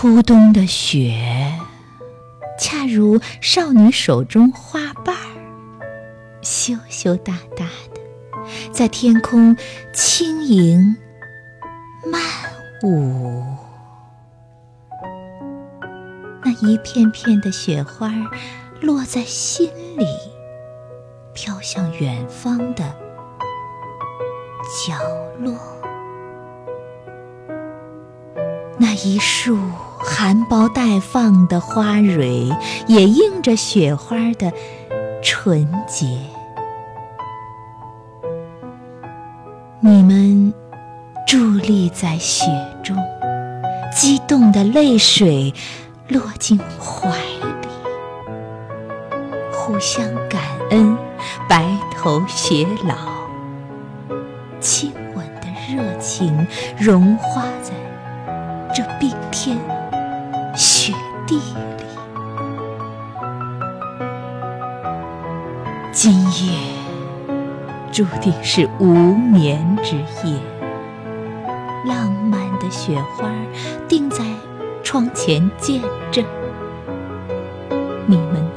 初冬的雪，恰如少女手中花瓣儿，羞羞答答的，在天空轻盈漫舞。那一片片的雪花落在心里，飘向远方的角落。那一束含苞待放的花蕊，也映着雪花的纯洁。你们伫立在雪中，激动的泪水落进怀里，互相感恩，白头偕老，亲吻的热情融化在。这冰天今夜注定是无眠之夜。浪漫的雪花定在窗前见证，你们。